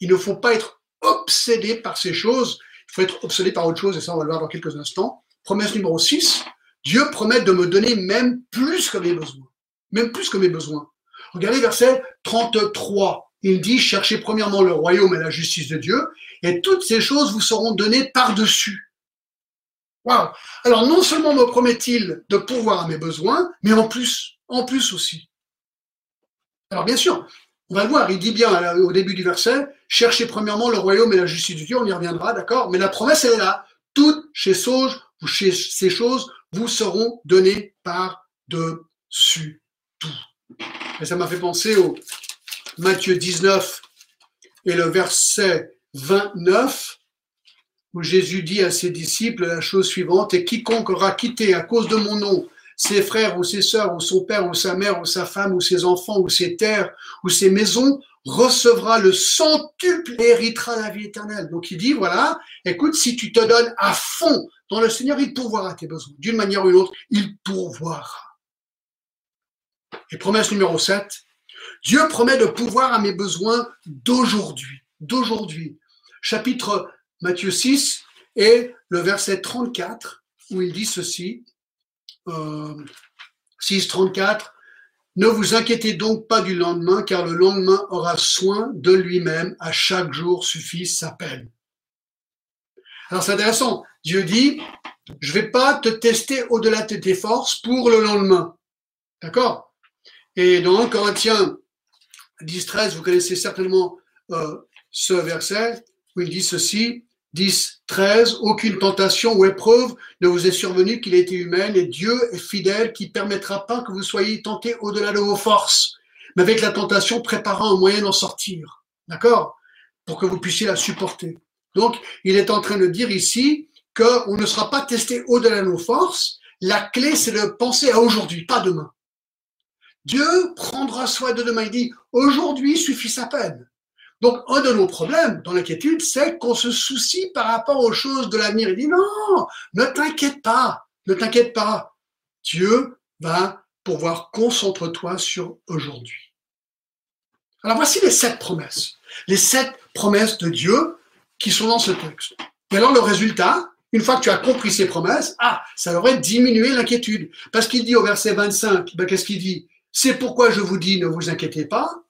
Il ne faut pas être obsédé par ces choses. Il faut être obsédé par autre chose, et ça, on va le voir dans quelques instants. Promesse numéro 6. Dieu promet de me donner même plus que mes besoins. Même plus que mes besoins. Regardez verset 33. Il dit, cherchez premièrement le royaume et la justice de Dieu, et toutes ces choses vous seront données par-dessus. Wow. Alors non seulement me promet-il de pourvoir à mes besoins, mais en plus, en plus aussi. Alors bien sûr, on va le voir, il dit bien au début du verset, cherchez premièrement le royaume et la justice de Dieu, on y reviendra, d'accord? Mais la promesse, elle est là. Toutes ces choses ces choses vous seront données par-dessus tout. Et ça m'a fait penser au Matthieu 19 et le verset 29, où Jésus dit à ses disciples la chose suivante, et quiconque aura quitté à cause de mon nom ses frères ou ses sœurs ou son père ou sa mère ou sa femme ou ses enfants ou ses terres ou ses maisons recevra le centuple et héritera la vie éternelle. Donc il dit, voilà, écoute, si tu te donnes à fond dans le Seigneur, il pourvoira tes besoins. D'une manière ou d'une autre, il pourvoira. Et promesse numéro 7, Dieu promet de pouvoir à mes besoins d'aujourd'hui. D'aujourd'hui. Chapitre Matthieu 6 et le verset 34, où il dit ceci, euh, 6, 34, ne vous inquiétez donc pas du lendemain, car le lendemain aura soin de lui-même. À chaque jour suffit sa peine. Alors c'est intéressant. Dieu dit, je vais pas te tester au-delà de tes forces pour le lendemain. D'accord? Et dans Corinthiens 10, 13, vous connaissez certainement euh, ce verset où il dit ceci, 10, 13, aucune tentation ou épreuve ne vous est survenue qu'il ait été humaine et Dieu est fidèle qui permettra pas que vous soyez tentés au-delà de vos forces, mais avec la tentation préparant un moyen d'en sortir. D'accord? Pour que vous puissiez la supporter. Donc, il est en train de dire ici qu'on ne sera pas testé au-delà de nos forces. La clé, c'est de penser à aujourd'hui, pas demain. Dieu prendra soin de demain. Il dit, aujourd'hui suffit sa peine. Donc, un de nos problèmes dans l'inquiétude, c'est qu'on se soucie par rapport aux choses de l'avenir. Il dit non, ne t'inquiète pas, ne t'inquiète pas. Dieu va pouvoir concentre-toi sur aujourd'hui. Alors voici les sept promesses. Les sept promesses de Dieu qui sont dans ce texte. Et alors le résultat, une fois que tu as compris ces promesses, ah, ça aurait diminué l'inquiétude. Parce qu'il dit au verset 25, ben, qu'est-ce qu'il dit? C'est pourquoi je vous dis, ne vous inquiétez pas.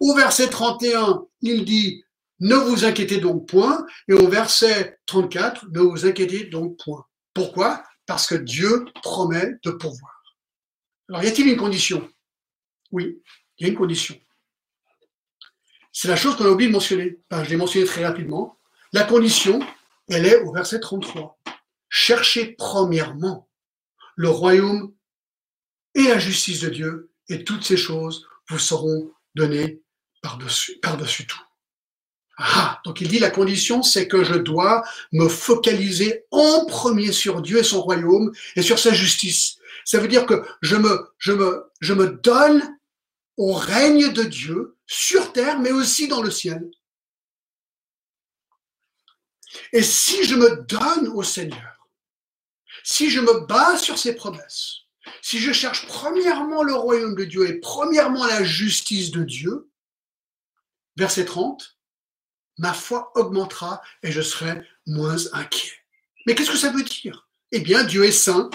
Au verset 31, il dit ne vous inquiétez donc point. Et au verset 34, ne vous inquiétez donc point. Pourquoi? Parce que Dieu promet de pourvoir. Alors, y a-t-il une condition? Oui, il y a une condition. C'est la chose qu'on a oublié de mentionner. je l'ai mentionné très rapidement. La condition, elle est au verset 33. Cherchez premièrement le royaume et la justice de Dieu, et toutes ces choses vous seront données par-dessus par -dessus tout. Ah, donc il dit la condition, c'est que je dois me focaliser en premier sur Dieu et son royaume et sur sa justice. Ça veut dire que je me donne au règne de Dieu sur terre, mais aussi dans le ciel. Et si je me donne au Seigneur, si je me base sur ses promesses, si je cherche premièrement le royaume de Dieu et premièrement la justice de Dieu, verset 30, ma foi augmentera et je serai moins inquiet. Mais qu'est-ce que ça veut dire? Eh bien, Dieu est saint.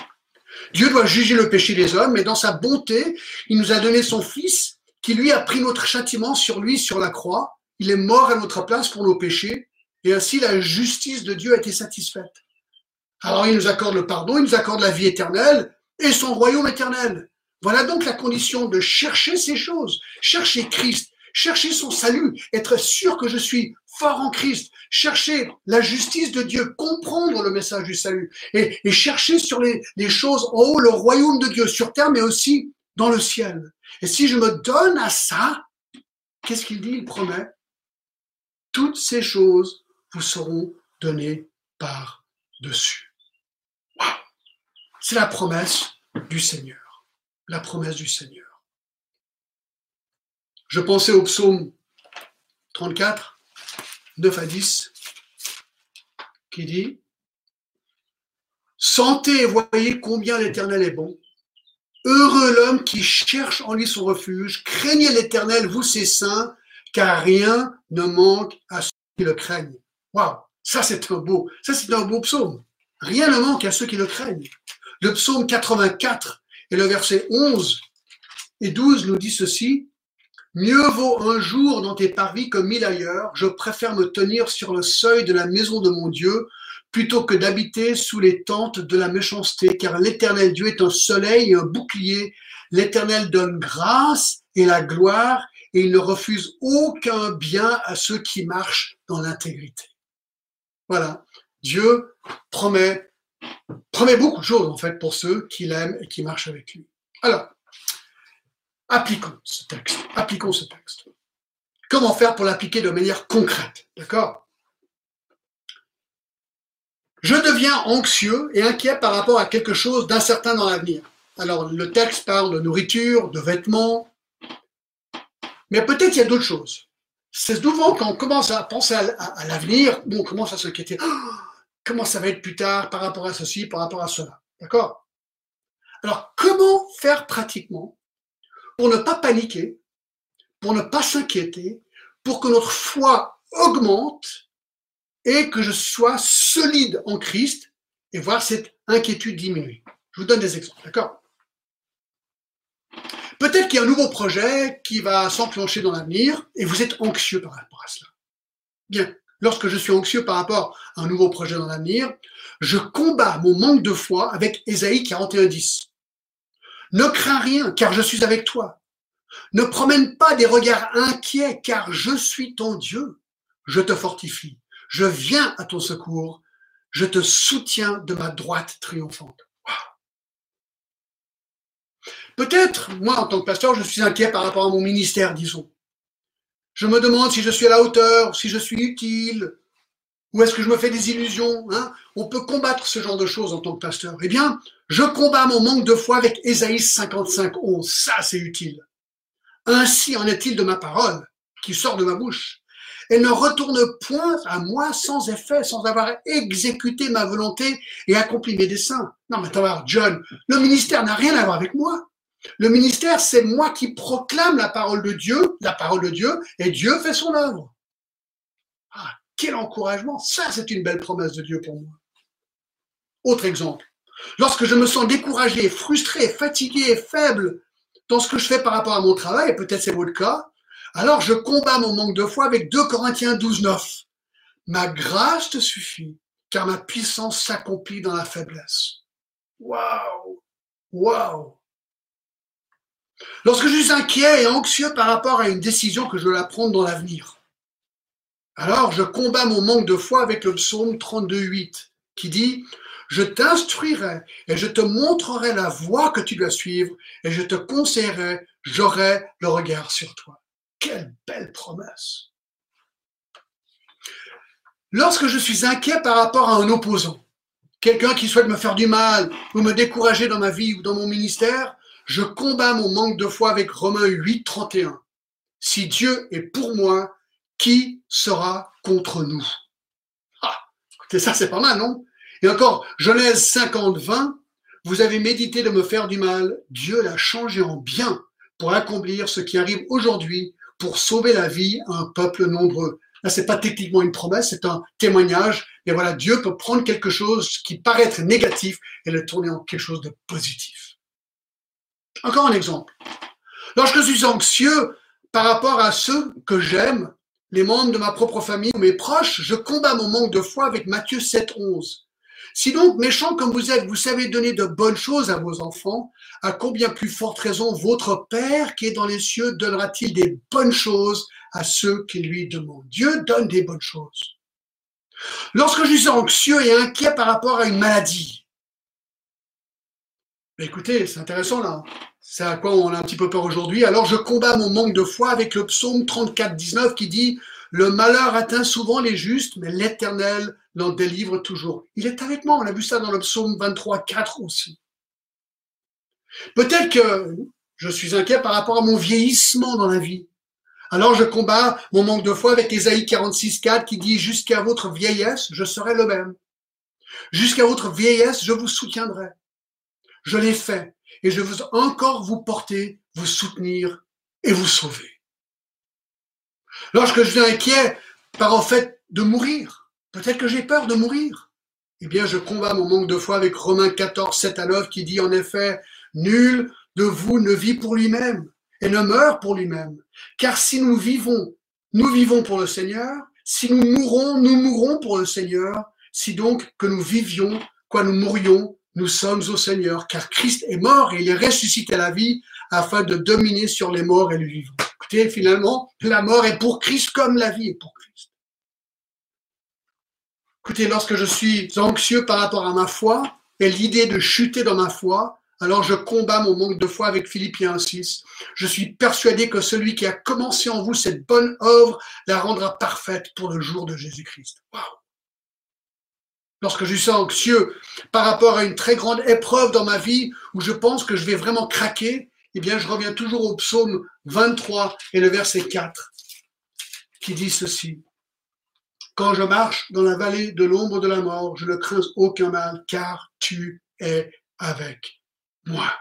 Dieu doit juger le péché des hommes, mais dans sa bonté, il nous a donné son Fils, qui lui a pris notre châtiment sur lui, sur la croix. Il est mort à notre place pour nos péchés, et ainsi la justice de Dieu a été satisfaite. Alors il nous accorde le pardon, il nous accorde la vie éternelle et son royaume éternel. Voilà donc la condition de chercher ces choses, chercher Christ, chercher son salut, être sûr que je suis fort en Christ, chercher la justice de Dieu, comprendre le message du salut et, chercher sur les, choses en haut le royaume de Dieu sur terre, mais aussi dans le ciel. Et si je me donne à ça, qu'est-ce qu'il dit? Il promet, toutes ces choses vous seront données par-dessus. C'est la promesse du Seigneur. La promesse du Seigneur. Je pensais au psaume 34, 9 à 10, qui dit Sentez et voyez combien l'Éternel est bon. Heureux l'homme qui cherche en lui son refuge. Craignez l'Éternel, vous ses saints, car rien ne manque à ceux qui le craignent. Waouh, ça c'est un beau, ça c'est un beau psaume. Rien ne manque à ceux qui le craignent. Le psaume 84 et le verset 11 et 12 nous dit ceci Mieux vaut un jour dans tes parvis que mille ailleurs. Je préfère me tenir sur le seuil de la maison de mon Dieu plutôt que d'habiter sous les tentes de la méchanceté, car l'éternel Dieu est un soleil et un bouclier. L'éternel donne grâce et la gloire, et il ne refuse aucun bien à ceux qui marchent dans l'intégrité. Voilà. Dieu promet promet beaucoup de choses, en fait, pour ceux qui l'aiment et qui marchent avec lui. Alors, appliquons ce texte. Appliquons ce texte. Comment faire pour l'appliquer de manière concrète D'accord? Je deviens anxieux et inquiet par rapport à quelque chose d'incertain dans l'avenir. Alors, le texte parle de nourriture, de vêtements, mais peut-être il y a d'autres choses. C'est souvent quand on commence à penser à, l'avenir, on commence à s'inquiéter. Oh, comment ça va être plus tard par rapport à ceci, par rapport à cela. D'accord? Alors, comment faire pratiquement pour ne pas paniquer, pour ne pas s'inquiéter, pour que notre foi augmente et que je sois solide en Christ et voir cette inquiétude diminuer. Je vous donne des exemples, d'accord? Peut-être qu'il y a un nouveau projet qui va s'enclencher dans l'avenir et vous êtes anxieux par rapport à cela. Bien, lorsque je suis anxieux par rapport à un nouveau projet dans l'avenir, je combats mon manque de foi avec Ésaïe 41.10. Ne crains rien, car je suis avec toi. Ne promène pas des regards inquiets, car je suis ton Dieu. Je te fortifie. Je viens à ton secours. Je te soutiens de ma droite triomphante. Peut-être, moi, en tant que pasteur, je suis inquiet par rapport à mon ministère, disons. Je me demande si je suis à la hauteur, si je suis utile, ou est-ce que je me fais des illusions hein? On peut combattre ce genre de choses en tant que pasteur. Eh bien, je combats mon manque de foi avec Ésaïe 55, 11. Ça, c'est utile. Ainsi en est-il de ma parole qui sort de ma bouche. Elle ne retourne point à moi sans effet, sans avoir exécuté ma volonté et accompli mes desseins. Non, mais attends, John, le ministère n'a rien à voir avec moi. Le ministère, c'est moi qui proclame la parole de Dieu, la parole de Dieu, et Dieu fait son œuvre. Ah, quel encouragement. Ça, c'est une belle promesse de Dieu pour moi. Autre exemple. Lorsque je me sens découragé, frustré, fatigué, faible dans ce que je fais par rapport à mon travail, et peut-être c'est votre cas, alors je combats mon manque de foi avec 2 Corinthiens 12, 9. Ma grâce te suffit, car ma puissance s'accomplit dans la faiblesse. Waouh! Waouh! Lorsque je suis inquiet et anxieux par rapport à une décision que je dois prendre dans l'avenir, alors je combats mon manque de foi avec le psaume 32.8 qui dit Je t'instruirai et je te montrerai la voie que tu dois suivre et je te conseillerai, j'aurai le regard sur toi. Quelle belle promesse. Lorsque je suis inquiet par rapport à un opposant, quelqu'un qui souhaite me faire du mal ou me décourager dans ma vie ou dans mon ministère, je combats mon manque de foi avec Romains 8, 31. Si Dieu est pour moi, qui sera contre nous? Ah, écoutez, ça c'est pas mal, non? Et encore, Genèse 50, 20, vous avez médité de me faire du mal, Dieu l'a changé en bien pour accomplir ce qui arrive aujourd'hui, pour sauver la vie à un peuple nombreux. Là, c'est pas techniquement une promesse, c'est un témoignage. Et voilà, Dieu peut prendre quelque chose qui paraît être négatif et le tourner en quelque chose de positif. Encore un exemple. Lorsque je suis anxieux par rapport à ceux que j'aime, les membres de ma propre famille ou mes proches, je combats mon manque de foi avec Matthieu 7, 11. Si donc, méchant comme vous êtes, vous savez donner de bonnes choses à vos enfants, à combien plus forte raison votre Père qui est dans les cieux donnera-t-il des bonnes choses à ceux qui lui demandent? Dieu donne des bonnes choses. Lorsque je suis anxieux et inquiet par rapport à une maladie, écoutez, c'est intéressant là. C'est à quoi on a un petit peu peur aujourd'hui. Alors je combats mon manque de foi avec le psaume 34, 19 qui dit Le malheur atteint souvent les justes, mais l'Éternel l'en délivre toujours. Il est avec moi. On a vu ça dans le psaume 23, 4 aussi. Peut-être que je suis inquiet par rapport à mon vieillissement dans la vie. Alors je combats mon manque de foi avec Ésaïe 46, 4 qui dit Jusqu'à votre vieillesse, je serai le même. Jusqu'à votre vieillesse, je vous soutiendrai. Je l'ai fait et je veux encore vous porter, vous soutenir et vous sauver. Lorsque je suis inquiet par en fait de mourir, peut-être que j'ai peur de mourir, eh bien je combats mon manque de foi avec Romains 14, 7 à 9 qui dit en effet, nul de vous ne vit pour lui-même et ne meurt pour lui-même. Car si nous vivons, nous vivons pour le Seigneur, si nous mourons, nous mourrons pour le Seigneur, si donc que nous vivions, quoi nous mourions, nous sommes au Seigneur, car Christ est mort et il est ressuscité à la vie afin de dominer sur les morts et les vivants. Écoutez, finalement, la mort est pour Christ comme la vie est pour Christ. Écoutez, lorsque je suis anxieux par rapport à ma foi, et l'idée de chuter dans ma foi, alors je combats mon manque de foi avec Philippiens 6. Je suis persuadé que celui qui a commencé en vous cette bonne œuvre la rendra parfaite pour le jour de Jésus-Christ. Lorsque je suis anxieux par rapport à une très grande épreuve dans ma vie où je pense que je vais vraiment craquer, eh bien, je reviens toujours au psaume 23 et le verset 4 qui dit ceci. Quand je marche dans la vallée de l'ombre de la mort, je ne crains aucun mal car tu es avec moi.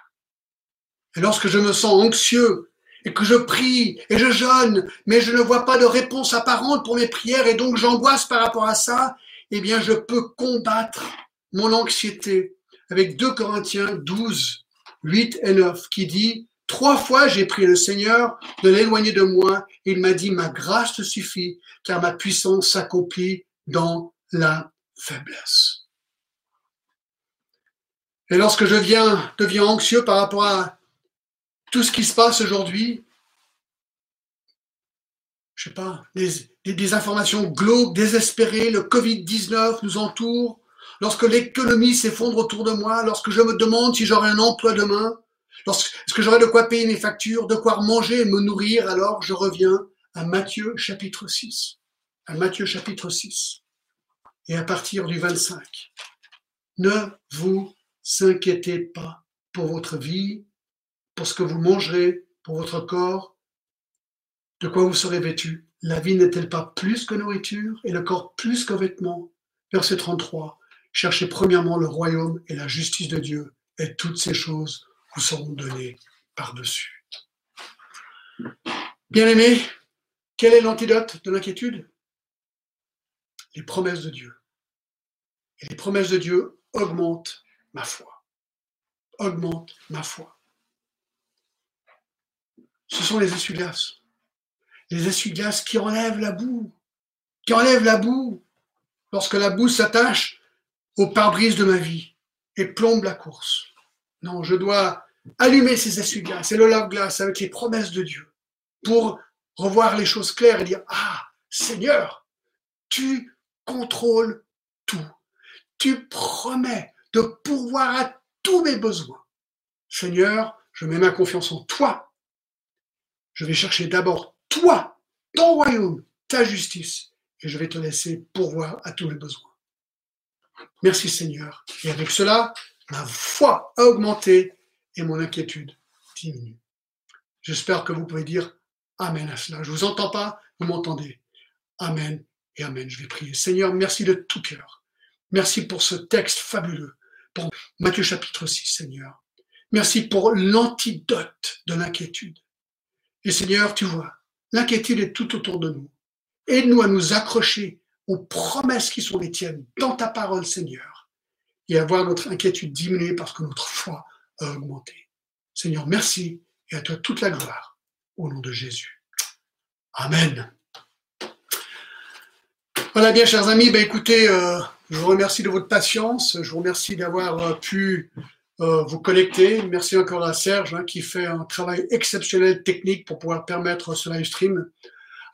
Et lorsque je me sens anxieux et que je prie et je jeûne, mais je ne vois pas de réponse apparente pour mes prières et donc j'angoisse par rapport à ça, eh bien je peux combattre mon anxiété avec 2 Corinthiens 12, 8 et 9 qui dit Trois fois j'ai prié le Seigneur de l'éloigner de moi il m'a dit Ma grâce te suffit car ma puissance s'accomplit dans la faiblesse. Et lorsque je viens, deviens anxieux par rapport à tout ce qui se passe aujourd'hui, je sais pas, des, informations glauques, désespérées, le Covid-19 nous entoure, lorsque l'économie s'effondre autour de moi, lorsque je me demande si j'aurai un emploi demain, est-ce que j'aurai de quoi payer mes factures, de quoi manger et me nourrir, alors je reviens à Matthieu chapitre 6. À Matthieu chapitre 6. Et à partir du 25. Ne vous s'inquiétez pas pour votre vie, pour ce que vous mangerez, pour votre corps, de quoi vous serez vêtu? La vie n'est-elle pas plus que nourriture et le corps plus que vêtements Verset 33. Cherchez premièrement le royaume et la justice de Dieu, et toutes ces choses vous seront données par-dessus. Bien-aimés, quel est l'antidote de l'inquiétude? Les promesses de Dieu. Et les promesses de Dieu augmentent ma foi. Augmente ma foi. Ce sont les essuie-glaces. Les essuie-glaces qui enlèvent la boue. Qui enlèvent la boue. Lorsque la boue s'attache au pare-brise de ma vie et plombe la course. Non, je dois allumer ces essuie-glaces et le lave-glace avec les promesses de Dieu pour revoir les choses claires et dire Ah, Seigneur, tu contrôles tout. Tu promets de pourvoir à tous mes besoins. Seigneur, je mets ma confiance en toi. Je vais chercher d'abord toi, ton royaume, ta justice, et je vais te laisser pourvoir à tous mes besoins. Merci Seigneur. Et avec cela, ma foi a augmenté et mon inquiétude diminue. J'espère que vous pouvez dire Amen à cela. Je ne vous entends pas, vous m'entendez. Amen et Amen. Je vais prier. Seigneur, merci de tout cœur. Merci pour ce texte fabuleux pour Matthieu chapitre 6, Seigneur. Merci pour l'antidote de l'inquiétude. Et Seigneur, tu vois, l'inquiétude est tout autour de nous. Aide-nous à nous accrocher aux promesses qui sont les tiennes dans ta parole, Seigneur, et à voir notre inquiétude diminuer parce que notre foi a augmenté. Seigneur, merci et à toi toute la gloire au nom de Jésus. Amen. Voilà bien, chers amis, ben écoutez, euh, je vous remercie de votre patience. Je vous remercie d'avoir euh, pu euh, vous connecter. Merci encore à Serge hein, qui fait un travail exceptionnel technique pour pouvoir permettre ce live stream.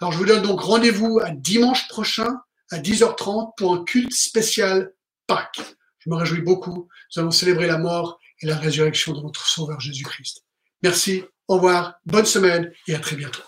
Alors je vous donne donc rendez-vous à dimanche prochain à 10h30 pour un culte spécial Pâques. Je me réjouis beaucoup. Nous allons célébrer la mort et la résurrection de notre Sauveur Jésus-Christ. Merci, au revoir, bonne semaine et à très bientôt.